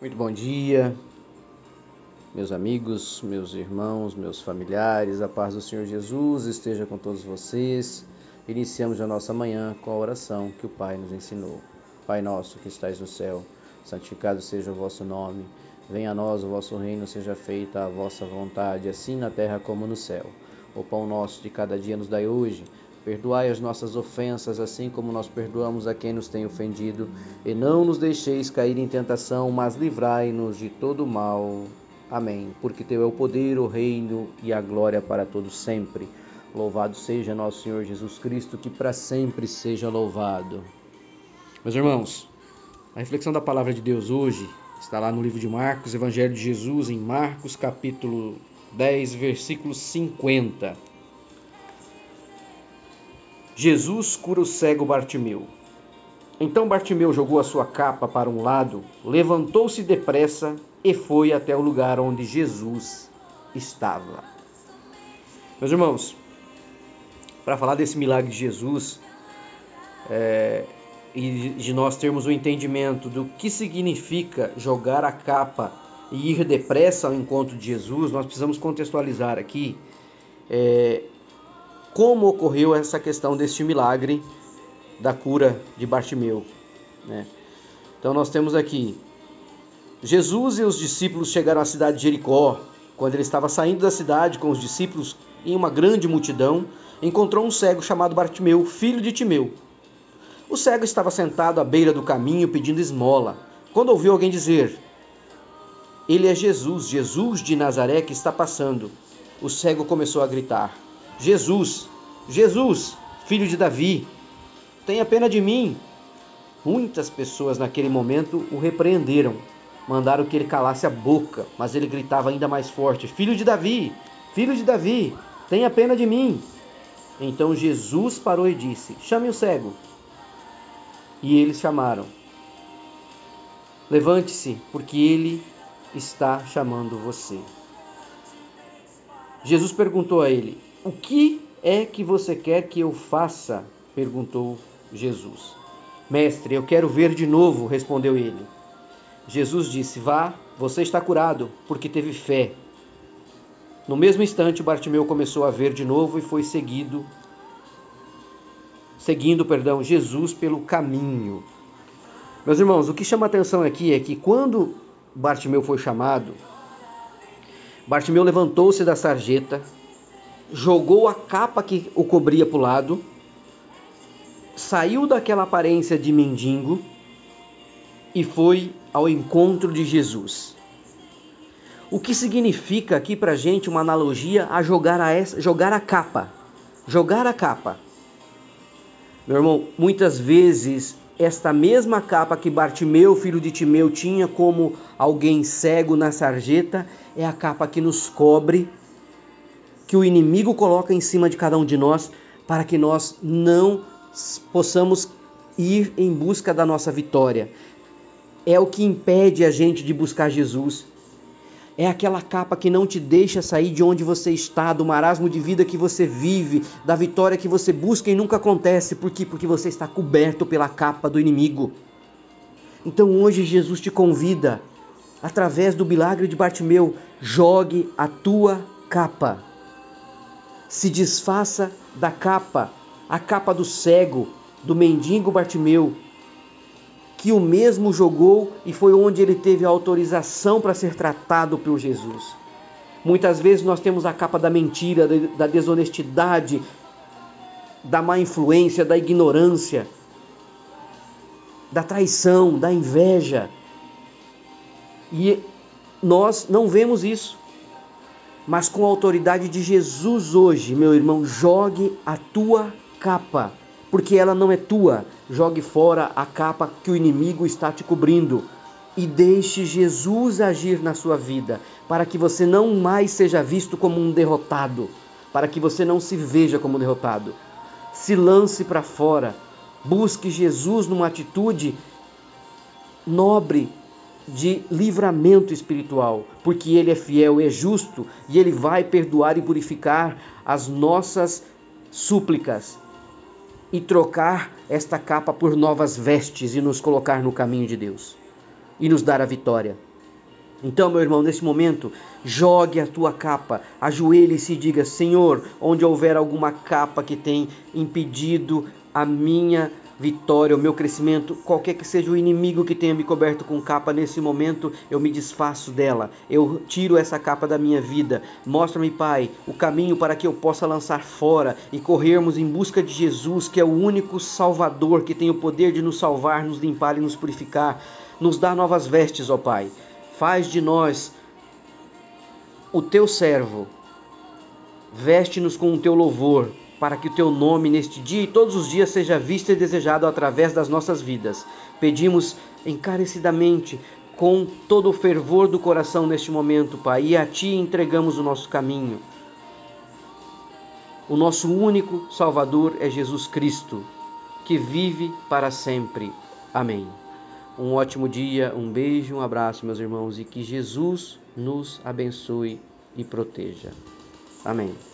Muito bom dia, meus amigos, meus irmãos, meus familiares, a paz do Senhor Jesus esteja com todos vocês. Iniciamos a nossa manhã com a oração que o Pai nos ensinou. Pai nosso que estais no céu, santificado seja o vosso nome. Venha a nós o vosso reino, seja feita a vossa vontade, assim na terra como no céu. O pão nosso de cada dia nos dai hoje Perdoai as nossas ofensas, assim como nós perdoamos a quem nos tem ofendido, e não nos deixeis cair em tentação, mas livrai-nos de todo mal. Amém. Porque teu é o poder, o reino e a glória para todos sempre. Louvado seja nosso Senhor Jesus Cristo, que para sempre seja louvado. Meus irmãos, a reflexão da palavra de Deus hoje está lá no livro de Marcos, Evangelho de Jesus, em Marcos capítulo 10, versículo 50. Jesus cura o cego Bartimeu. Então Bartimeu jogou a sua capa para um lado, levantou-se depressa e foi até o lugar onde Jesus estava. Meus irmãos, para falar desse milagre de Jesus é, e de nós termos o um entendimento do que significa jogar a capa e ir depressa ao encontro de Jesus, nós precisamos contextualizar aqui é, como ocorreu essa questão deste milagre da cura de Bartimeu. Né? Então nós temos aqui Jesus e os discípulos chegaram à cidade de Jericó. Quando ele estava saindo da cidade com os discípulos em uma grande multidão, encontrou um cego chamado Bartimeu, filho de Timeu. O cego estava sentado à beira do caminho pedindo esmola. Quando ouviu alguém dizer: Ele é Jesus, Jesus de Nazaré que está passando, o cego começou a gritar: Jesus, Jesus, filho de Davi, tenha pena de mim. Muitas pessoas naquele momento o repreenderam, mandaram que ele calasse a boca, mas ele gritava ainda mais forte: Filho de Davi, filho de Davi, tenha pena de mim. Então Jesus parou e disse: Chame o cego. E eles chamaram. Levante-se, porque ele está chamando você. Jesus perguntou a ele: o que é que você quer que eu faça? perguntou Jesus. Mestre, eu quero ver de novo, respondeu ele. Jesus disse: Vá, você está curado, porque teve fé. No mesmo instante, Bartimeu começou a ver de novo e foi seguido seguindo, perdão, Jesus pelo caminho. Meus irmãos, o que chama atenção aqui é que quando Bartimeu foi chamado, Bartimeu levantou-se da sarjeta, jogou a capa que o cobria para o lado, saiu daquela aparência de mendigo e foi ao encontro de Jesus. O que significa aqui para gente uma analogia a jogar a, essa, jogar a capa. Jogar a capa. Meu irmão, muitas vezes esta mesma capa que Bartimeu, filho de Timeu, tinha como alguém cego na sarjeta, é a capa que nos cobre que o inimigo coloca em cima de cada um de nós para que nós não possamos ir em busca da nossa vitória. É o que impede a gente de buscar Jesus. É aquela capa que não te deixa sair de onde você está, do marasmo de vida que você vive, da vitória que você busca e nunca acontece. Por quê? Porque você está coberto pela capa do inimigo. Então hoje Jesus te convida, através do milagre de Bartimeu, jogue a tua capa se desfaça da capa, a capa do cego, do mendigo Bartimeu, que o mesmo jogou e foi onde ele teve a autorização para ser tratado por Jesus. Muitas vezes nós temos a capa da mentira, da desonestidade, da má influência, da ignorância, da traição, da inveja. E nós não vemos isso mas com a autoridade de Jesus hoje, meu irmão, jogue a tua capa, porque ela não é tua. Jogue fora a capa que o inimigo está te cobrindo e deixe Jesus agir na sua vida, para que você não mais seja visto como um derrotado, para que você não se veja como derrotado. Se lance para fora, busque Jesus numa atitude nobre, de livramento espiritual, porque Ele é fiel, é justo e Ele vai perdoar e purificar as nossas súplicas e trocar esta capa por novas vestes e nos colocar no caminho de Deus e nos dar a vitória. Então, meu irmão, nesse momento, jogue a tua capa, ajoelhe-se e diga: Senhor, onde houver alguma capa que tem impedido a minha vitória, o meu crescimento, qualquer que seja o inimigo que tenha me coberto com capa nesse momento, eu me desfaço dela. Eu tiro essa capa da minha vida. Mostra-me, Pai, o caminho para que eu possa lançar fora e corrermos em busca de Jesus, que é o único Salvador que tem o poder de nos salvar, nos limpar e nos purificar. Nos dá novas vestes, ó Pai. Faz de nós o teu servo. Veste-nos com o teu louvor, para que o teu nome neste dia e todos os dias seja visto e desejado através das nossas vidas. Pedimos encarecidamente, com todo o fervor do coração neste momento, Pai, e a Ti entregamos o nosso caminho. O nosso único Salvador é Jesus Cristo, que vive para sempre. Amém. Um ótimo dia, um beijo, um abraço, meus irmãos, e que Jesus nos abençoe e proteja. Amém.